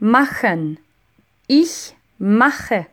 machen. Ich mache.